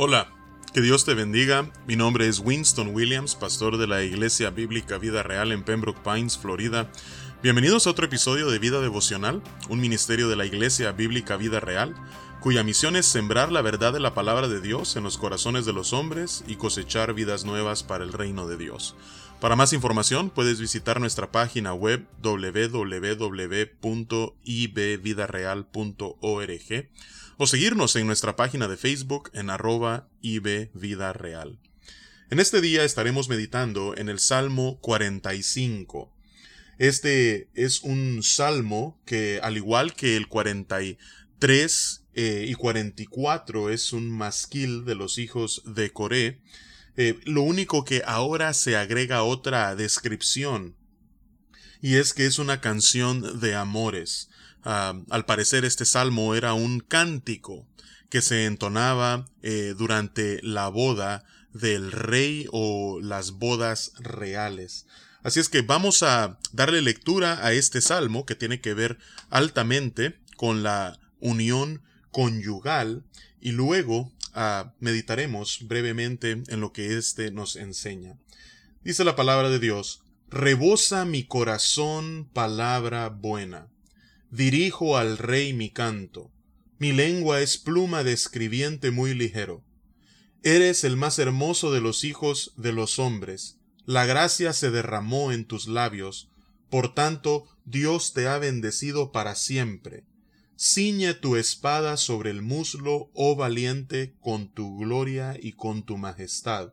Hola, que Dios te bendiga. Mi nombre es Winston Williams, pastor de la Iglesia Bíblica Vida Real en Pembroke Pines, Florida. Bienvenidos a otro episodio de Vida Devocional, un ministerio de la Iglesia Bíblica Vida Real, cuya misión es sembrar la verdad de la palabra de Dios en los corazones de los hombres y cosechar vidas nuevas para el reino de Dios. Para más información puedes visitar nuestra página web www.ibvidareal.org o seguirnos en nuestra página de Facebook en arroba Vida Real. En este día estaremos meditando en el Salmo 45. Este es un salmo que, al igual que el 43 eh, y 44, es un masquil de los hijos de Coré, eh, lo único que ahora se agrega otra descripción, y es que es una canción de amores. Ah, al parecer este salmo era un cántico que se entonaba eh, durante la boda del rey o las bodas reales. Así es que vamos a darle lectura a este salmo que tiene que ver altamente con la unión conyugal y luego ah, meditaremos brevemente en lo que éste nos enseña. Dice la palabra de Dios, Rebosa mi corazón palabra buena dirijo al rey mi canto. Mi lengua es pluma de escribiente muy ligero. Eres el más hermoso de los hijos de los hombres. La gracia se derramó en tus labios. Por tanto, Dios te ha bendecido para siempre. Ciñe tu espada sobre el muslo, oh valiente, con tu gloria y con tu majestad.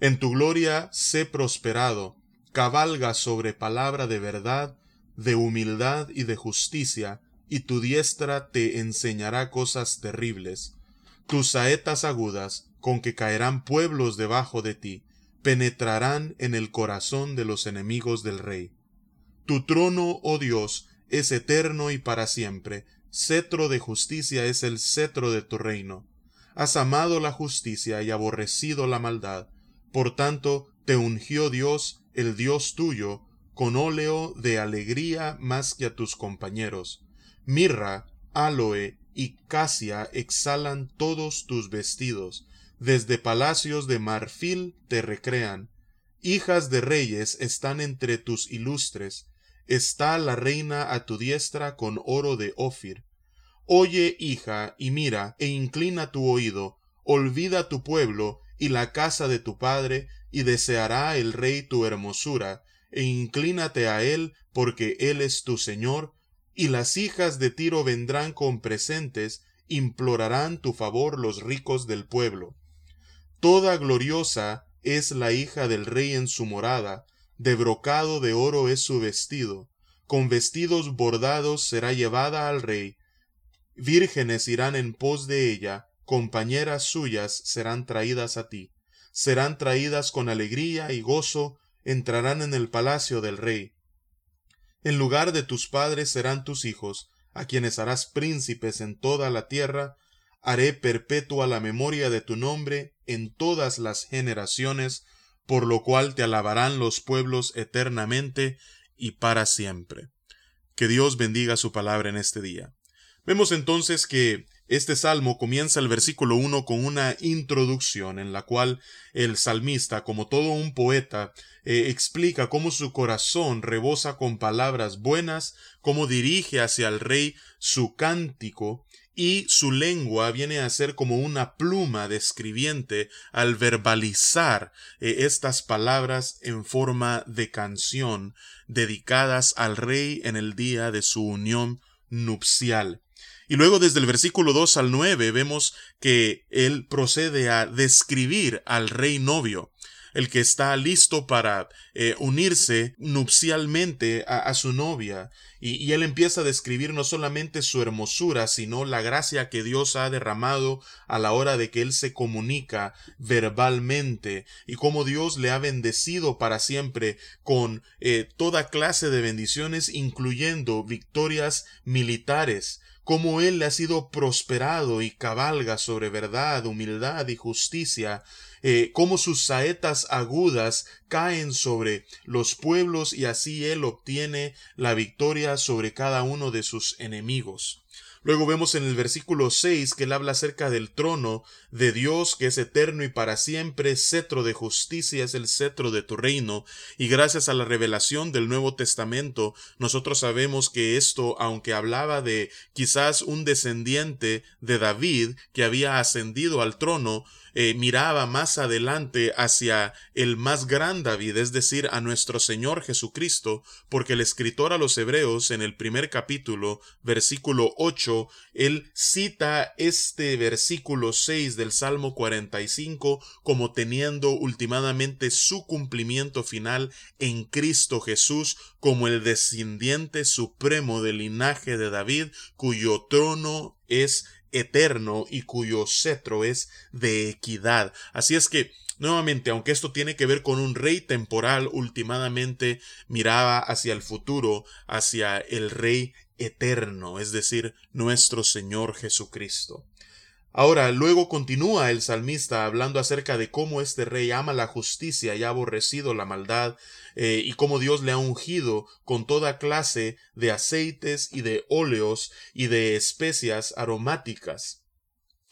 En tu gloria sé prosperado, cabalga sobre palabra de verdad, de humildad y de justicia, y tu diestra te enseñará cosas terribles. Tus saetas agudas, con que caerán pueblos debajo de ti, penetrarán en el corazón de los enemigos del rey. Tu trono, oh Dios, es eterno y para siempre, cetro de justicia es el cetro de tu reino. Has amado la justicia y aborrecido la maldad, por tanto te ungió Dios, el Dios tuyo, con óleo de alegría más que a tus compañeros. Mirra, aloe y casia exhalan todos tus vestidos, desde palacios de marfil te recrean. Hijas de reyes están entre tus ilustres, está la reina a tu diestra con oro de Ofir. Oye, hija, y mira, e inclina tu oído, olvida tu pueblo y la casa de tu padre, y deseará el rey tu hermosura, e inclínate a él, porque él es tu Señor, y las hijas de Tiro vendrán con presentes, implorarán tu favor los ricos del pueblo. Toda gloriosa es la hija del rey en su morada, de brocado de oro es su vestido, con vestidos bordados será llevada al rey, vírgenes irán en pos de ella, compañeras suyas serán traídas a ti, serán traídas con alegría y gozo, entrarán en el palacio del rey. En lugar de tus padres serán tus hijos, a quienes harás príncipes en toda la tierra, haré perpetua la memoria de tu nombre en todas las generaciones, por lo cual te alabarán los pueblos eternamente y para siempre. Que Dios bendiga su palabra en este día. Vemos entonces que este salmo comienza el versículo 1 con una introducción en la cual el salmista, como todo un poeta, eh, explica cómo su corazón rebosa con palabras buenas, cómo dirige hacia el rey su cántico, y su lengua viene a ser como una pluma de escribiente al verbalizar eh, estas palabras en forma de canción dedicadas al rey en el día de su unión nupcial. Y luego desde el versículo 2 al 9 vemos que él procede a describir al rey novio, el que está listo para eh, unirse nupcialmente a, su novia. Y, él empieza a describir no solamente su hermosura, sino la gracia que Dios ha derramado a la hora de que él se comunica verbalmente y cómo Dios le ha bendecido para siempre con eh, toda clase de bendiciones, incluyendo victorias militares cómo él ha sido prosperado y cabalga sobre verdad, humildad y justicia, eh, cómo sus saetas agudas caen sobre los pueblos y así él obtiene la victoria sobre cada uno de sus enemigos. Luego vemos en el versículo 6 que él habla acerca del trono de Dios que es eterno y para siempre, cetro de justicia es el cetro de tu reino, y gracias a la revelación del Nuevo Testamento, nosotros sabemos que esto, aunque hablaba de quizás un descendiente de David que había ascendido al trono, eh, miraba más adelante hacia el más gran David, es decir, a nuestro Señor Jesucristo, porque el escritor a los Hebreos en el primer capítulo, versículo 8, él cita este versículo 6 del Salmo 45 como teniendo ultimadamente su cumplimiento final en Cristo Jesús como el descendiente supremo del linaje de David, cuyo trono es eterno y cuyo cetro es de equidad. Así es que, nuevamente, aunque esto tiene que ver con un rey temporal, últimamente miraba hacia el futuro, hacia el rey eterno, es decir, nuestro Señor Jesucristo. Ahora, luego continúa el salmista hablando acerca de cómo este rey ama la justicia y ha aborrecido la maldad, eh, y cómo Dios le ha ungido con toda clase de aceites y de óleos y de especias aromáticas.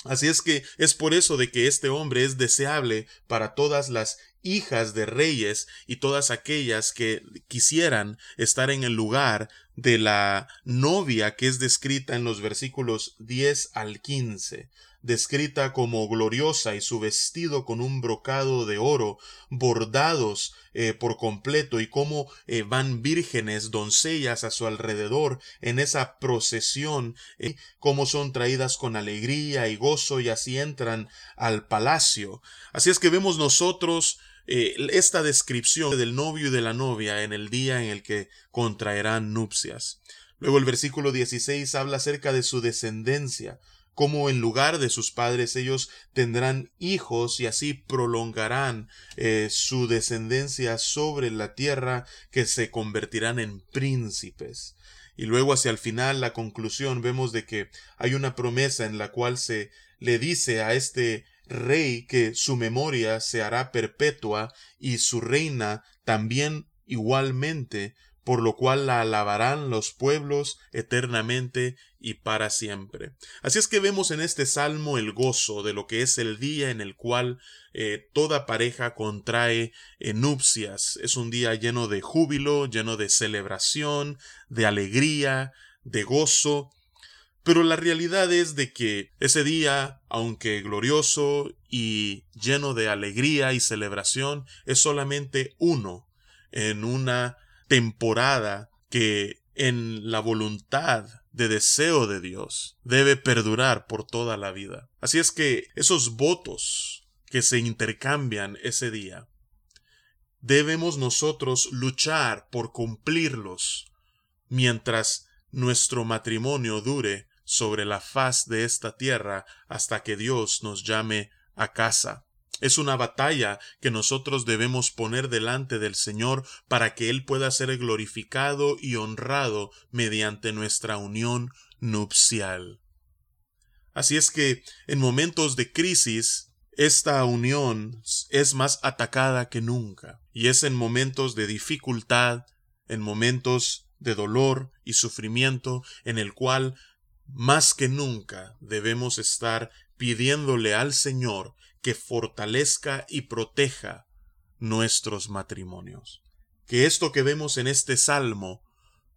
Así es que es por eso de que este hombre es deseable para todas las hijas de reyes y todas aquellas que quisieran estar en el lugar de la novia que es descrita en los versículos 10 al 15 descrita como gloriosa y su vestido con un brocado de oro, bordados eh, por completo, y cómo eh, van vírgenes, doncellas a su alrededor en esa procesión, eh, cómo son traídas con alegría y gozo y así entran al palacio. Así es que vemos nosotros esta descripción del novio y de la novia en el día en el que contraerán nupcias. Luego el versículo 16 habla acerca de su descendencia, como en lugar de sus padres ellos tendrán hijos y así prolongarán eh, su descendencia sobre la tierra que se convertirán en príncipes. Y luego hacia el final, la conclusión, vemos de que hay una promesa en la cual se le dice a este rey que su memoria se hará perpetua y su reina también igualmente por lo cual la alabarán los pueblos eternamente y para siempre. Así es que vemos en este salmo el gozo de lo que es el día en el cual eh, toda pareja contrae eh, nupcias. Es un día lleno de júbilo, lleno de celebración, de alegría, de gozo. Pero la realidad es de que ese día, aunque glorioso y lleno de alegría y celebración, es solamente uno en una temporada que en la voluntad de deseo de Dios debe perdurar por toda la vida. Así es que esos votos que se intercambian ese día, debemos nosotros luchar por cumplirlos mientras nuestro matrimonio dure sobre la faz de esta tierra hasta que Dios nos llame a casa. Es una batalla que nosotros debemos poner delante del Señor para que Él pueda ser glorificado y honrado mediante nuestra unión nupcial. Así es que en momentos de crisis, esta unión es más atacada que nunca, y es en momentos de dificultad, en momentos de dolor y sufrimiento, en el cual más que nunca debemos estar pidiéndole al Señor que fortalezca y proteja nuestros matrimonios. Que esto que vemos en este salmo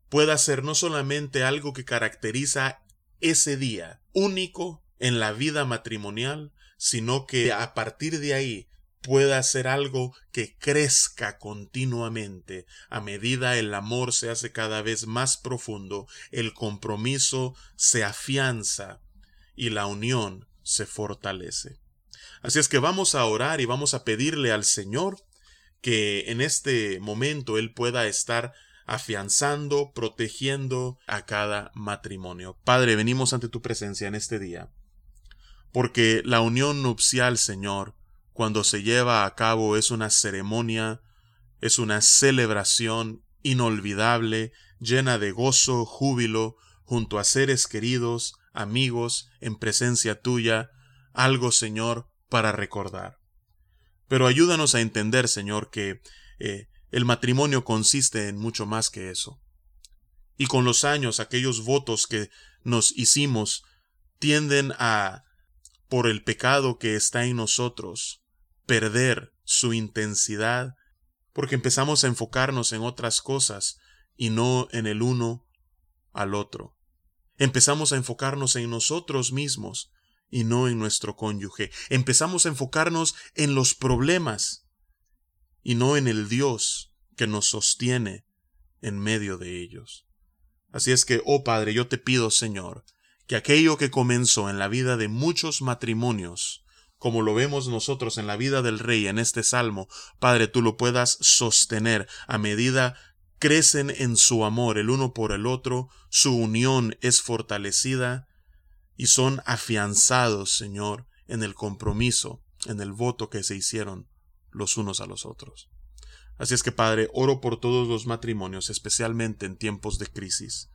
pueda ser no solamente algo que caracteriza ese día, único en la vida matrimonial, sino que a partir de ahí pueda ser algo que crezca continuamente a medida el amor se hace cada vez más profundo, el compromiso se afianza y la unión se fortalece. Así es que vamos a orar y vamos a pedirle al Señor que en este momento Él pueda estar afianzando, protegiendo a cada matrimonio. Padre, venimos ante tu presencia en este día, porque la unión nupcial, Señor, cuando se lleva a cabo es una ceremonia, es una celebración inolvidable, llena de gozo, júbilo, junto a seres queridos, amigos, en presencia tuya, algo, Señor, para recordar. Pero ayúdanos a entender, Señor, que eh, el matrimonio consiste en mucho más que eso. Y con los años aquellos votos que nos hicimos tienden a, por el pecado que está en nosotros, perder su intensidad, porque empezamos a enfocarnos en otras cosas y no en el uno al otro. Empezamos a enfocarnos en nosotros mismos y no en nuestro cónyuge. Empezamos a enfocarnos en los problemas y no en el Dios que nos sostiene en medio de ellos. Así es que, oh Padre, yo te pido, Señor, que aquello que comenzó en la vida de muchos matrimonios, como lo vemos nosotros en la vida del Rey en este salmo, Padre, tú lo puedas sostener a medida crecen en su amor el uno por el otro, su unión es fortalecida y son afianzados, Señor, en el compromiso, en el voto que se hicieron los unos a los otros. Así es que, Padre, oro por todos los matrimonios, especialmente en tiempos de crisis,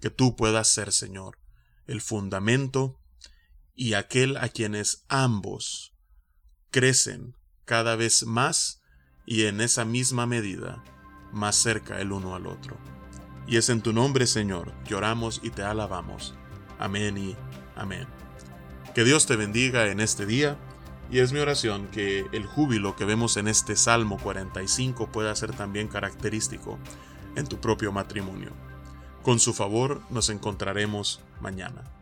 que tú puedas ser, Señor, el fundamento y aquel a quienes ambos crecen cada vez más y en esa misma medida más cerca el uno al otro. Y es en tu nombre, Señor, lloramos y te alabamos. Amén y amén. Que Dios te bendiga en este día, y es mi oración que el júbilo que vemos en este Salmo 45 pueda ser también característico en tu propio matrimonio. Con su favor nos encontraremos mañana.